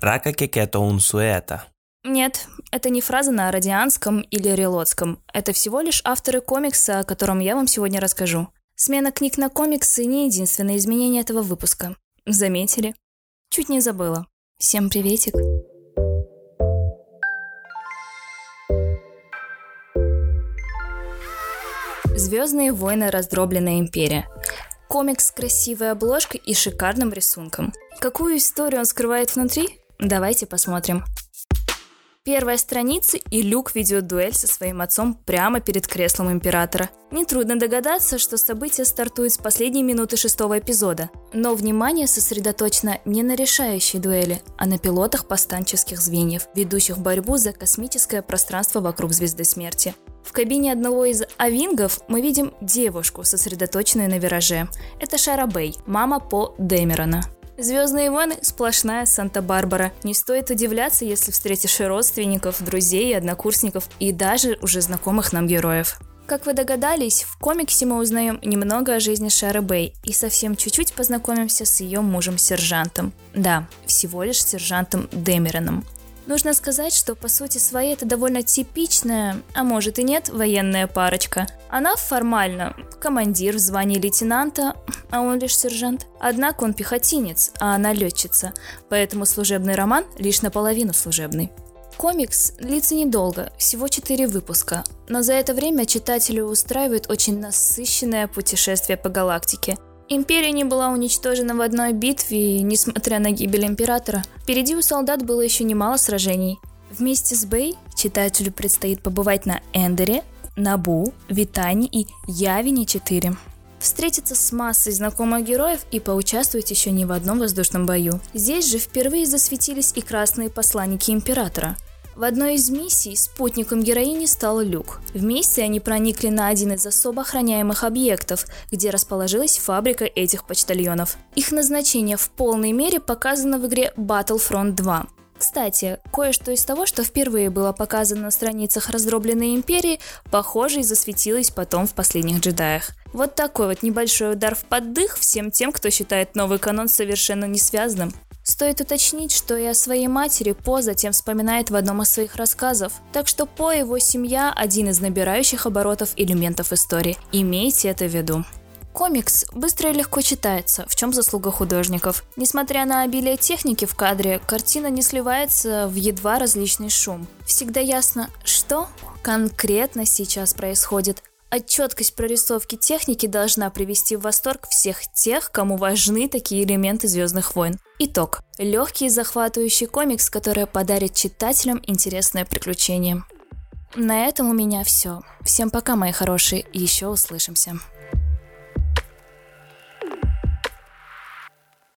Рака кекето унсуэта. Нет, это не фраза на радианском или релотском. Это всего лишь авторы комикса, о котором я вам сегодня расскажу. Смена книг на комиксы не единственное изменение этого выпуска. Заметили? Чуть не забыла. Всем приветик. Звездные войны. Раздробленная империя. Комикс с красивой обложкой и шикарным рисунком. Какую историю он скрывает внутри? Давайте посмотрим. Первая страница, и Люк ведет дуэль со своим отцом прямо перед креслом императора. Нетрудно догадаться, что событие стартует с последней минуты шестого эпизода. Но внимание сосредоточено не на решающей дуэли, а на пилотах повстанческих звеньев, ведущих борьбу за космическое пространство вокруг Звезды Смерти. В кабине одного из авингов мы видим девушку, сосредоточенную на вираже. Это Шара Бэй, мама По Дэмерона. Звездные войны – сплошная Санта-Барбара. Не стоит удивляться, если встретишь родственников, друзей, однокурсников и даже уже знакомых нам героев. Как вы догадались, в комиксе мы узнаем немного о жизни Шары Бэй и совсем чуть-чуть познакомимся с ее мужем-сержантом. Да, всего лишь сержантом Дэмероном. Нужно сказать, что по сути своей это довольно типичная, а может и нет, военная парочка. Она формально командир в звании лейтенанта, а он лишь сержант. Однако он пехотинец, а она летчица, поэтому служебный роман лишь наполовину служебный. Комикс длится недолго, всего 4 выпуска, но за это время читателю устраивает очень насыщенное путешествие по галактике – Империя не была уничтожена в одной битве, несмотря на гибель императора. Впереди у солдат было еще немало сражений. Вместе с Бэй читателю предстоит побывать на Эндере, Набу, Витане и Явине-4. Встретиться с массой знакомых героев и поучаствовать еще не в одном воздушном бою. Здесь же впервые засветились и красные посланники императора – в одной из миссий спутником героини стал Люк. Вместе они проникли на один из особо охраняемых объектов, где расположилась фабрика этих почтальонов. Их назначение в полной мере показано в игре Battlefront 2. Кстати, кое-что из того, что впервые было показано на страницах раздробленной империи, похоже и засветилось потом в последних джедаях. Вот такой вот небольшой удар в поддых всем тем, кто считает новый канон совершенно не связанным. Стоит уточнить, что и о своей матери По затем вспоминает в одном из своих рассказов, так что По и его семья – один из набирающих оборотов элементов истории. Имейте это в виду. Комикс быстро и легко читается, в чем заслуга художников. Несмотря на обилие техники в кадре, картина не сливается в едва различный шум. Всегда ясно, что конкретно сейчас происходит, а четкость прорисовки техники должна привести в восторг всех тех, кому важны такие элементы Звездных войн. Итог. Легкий и захватывающий комикс, который подарит читателям интересное приключение. На этом у меня все. Всем пока, мои хорошие, и еще услышимся.